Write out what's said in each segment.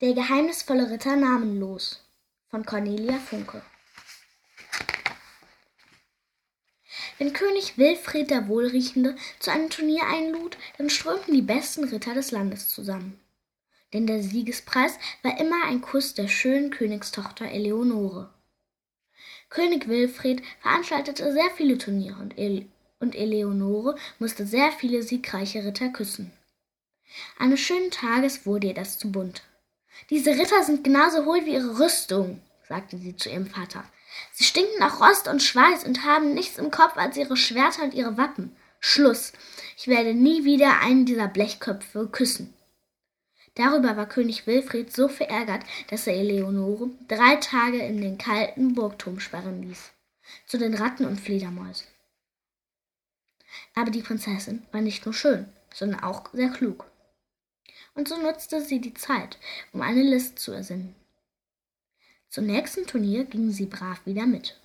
Der geheimnisvolle Ritter namenlos von Cornelia Funke Wenn König Wilfried der Wohlriechende zu einem Turnier einlud, dann strömten die besten Ritter des Landes zusammen. Denn der Siegespreis war immer ein Kuss der schönen Königstochter Eleonore. König Wilfried veranstaltete sehr viele Turniere und, Ele und Eleonore musste sehr viele siegreiche Ritter küssen. Eines schönen Tages wurde ihr das zu bunt. Diese Ritter sind genauso hohl wie ihre Rüstung, sagte sie zu ihrem Vater. Sie stinken nach Rost und Schweiß und haben nichts im Kopf als ihre Schwerter und ihre Wappen. Schluss. Ich werde nie wieder einen dieser Blechköpfe küssen. Darüber war König Wilfried so verärgert, dass er Eleonore drei Tage in den kalten Burgturm sperren ließ, zu den Ratten und Fledermäusen. Aber die Prinzessin war nicht nur schön, sondern auch sehr klug. Und so nutzte sie die Zeit, um eine List zu ersinnen. Zum nächsten Turnier ging sie brav wieder mit.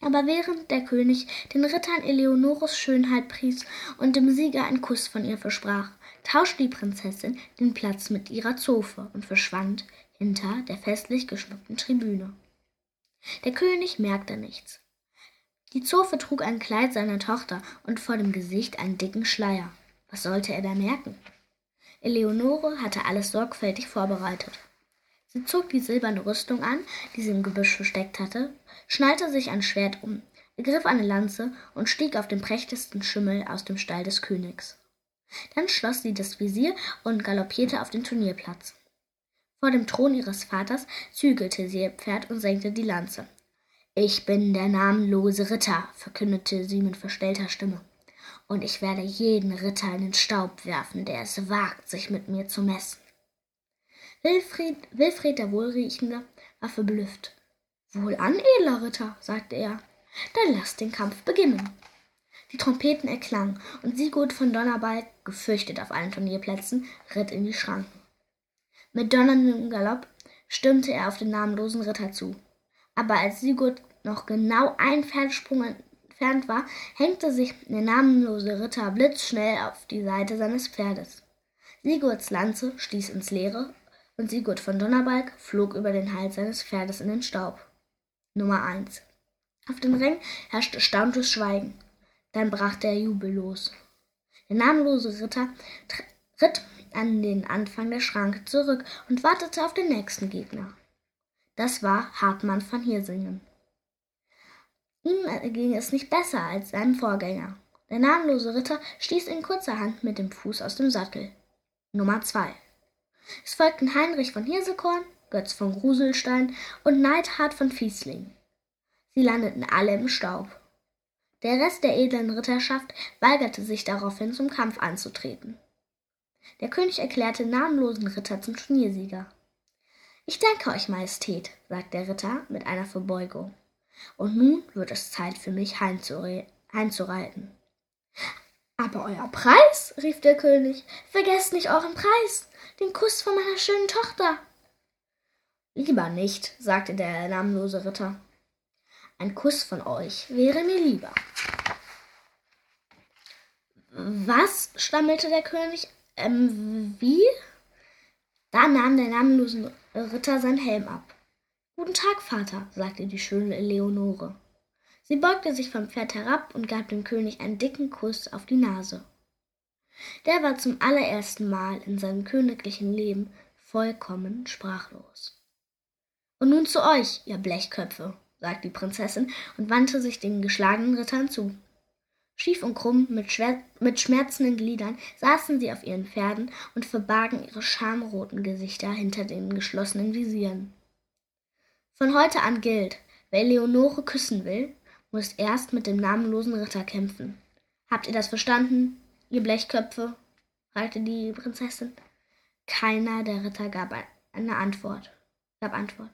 Aber während der König den Rittern Eleonores Schönheit pries und dem Sieger einen Kuss von ihr versprach, tauschte die Prinzessin den Platz mit ihrer Zofe und verschwand hinter der festlich geschmückten Tribüne. Der König merkte nichts. Die Zofe trug ein Kleid seiner Tochter und vor dem Gesicht einen dicken Schleier. Was sollte er da merken? Eleonore hatte alles sorgfältig vorbereitet. Sie zog die silberne Rüstung an, die sie im Gebüsch versteckt hatte, schnallte sich ein Schwert um, ergriff eine Lanze und stieg auf den prächtigsten Schimmel aus dem Stall des Königs. Dann schloss sie das Visier und galoppierte auf den Turnierplatz. Vor dem Thron ihres Vaters zügelte sie ihr Pferd und senkte die Lanze. Ich bin der namenlose Ritter, verkündete sie mit verstellter Stimme, und ich werde jeden Ritter in den Staub werfen, der es wagt, sich mit mir zu messen. Wilfried, Wilfried der Wohlriechende war verblüfft. Wohlan, edler Ritter, sagte er, dann lasst den Kampf beginnen. Die Trompeten erklangen, und Sigurd von Donnerbalg, gefürchtet auf allen Turnierplätzen, ritt in die Schranken. Mit donnerndem Galopp stürmte er auf den namenlosen Ritter zu. Aber als Sigurd noch genau ein Pferdesprung entfernt war, hängte sich der namenlose Ritter blitzschnell auf die Seite seines Pferdes. Sigurds Lanze stieß ins Leere und Sigurd von Donnerbalg flog über den Hals seines Pferdes in den Staub. Nummer 1. Auf dem Ring herrschte stauntes Schweigen. Dann brach der Jubel los. Der namenlose Ritter ritt an den Anfang der Schranke zurück und wartete auf den nächsten Gegner. Das war Hartmann von Hirsingen. Ihm ging es nicht besser als seinem Vorgänger. Der namenlose Ritter stieß in kurzer Hand mit dem Fuß aus dem Sattel. Nummer 2. Es folgten Heinrich von Hirsekorn, Götz von Gruselstein und Neidhard von Fiesling. Sie landeten alle im Staub. Der Rest der edlen Ritterschaft weigerte sich daraufhin zum Kampf anzutreten. Der König erklärte namenlosen Ritter zum Turniersieger. Ich danke euch, Majestät, sagte der Ritter mit einer Verbeugung. Und nun wird es Zeit für mich heimzureiten. Aber euer Preis, rief der König, vergesst nicht euren Preis den Kuss von meiner schönen Tochter. Lieber nicht, sagte der namenlose Ritter. Ein Kuss von euch wäre mir lieber. Was? stammelte der König. Ähm, wie? Da nahm der namenlose Ritter sein Helm ab. Guten Tag, Vater, sagte die schöne Eleonore. Sie beugte sich vom Pferd herab und gab dem König einen dicken Kuss auf die Nase. Der war zum allerersten Mal in seinem königlichen Leben vollkommen sprachlos. Und nun zu euch, ihr Blechköpfe, sagte die Prinzessin und wandte sich den geschlagenen Rittern zu. Schief und krumm, mit, mit schmerzenden Gliedern, saßen sie auf ihren Pferden und verbargen ihre schamroten Gesichter hinter den geschlossenen Visieren. Von heute an gilt, wer Leonore küssen will, muss erst mit dem namenlosen Ritter kämpfen. Habt ihr das verstanden? ihr Blechköpfe? fragte die Prinzessin. Keiner der Ritter gab eine Antwort. Gab Antwort.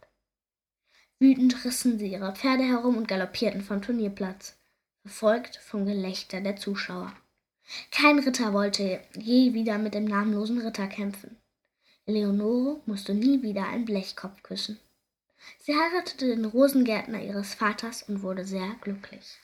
Wütend rissen sie ihre Pferde herum und galoppierten vom Turnierplatz, verfolgt vom Gelächter der Zuschauer. Kein Ritter wollte je wieder mit dem namenlosen Ritter kämpfen. Eleonore musste nie wieder einen Blechkopf küssen. Sie heiratete den Rosengärtner ihres Vaters und wurde sehr glücklich.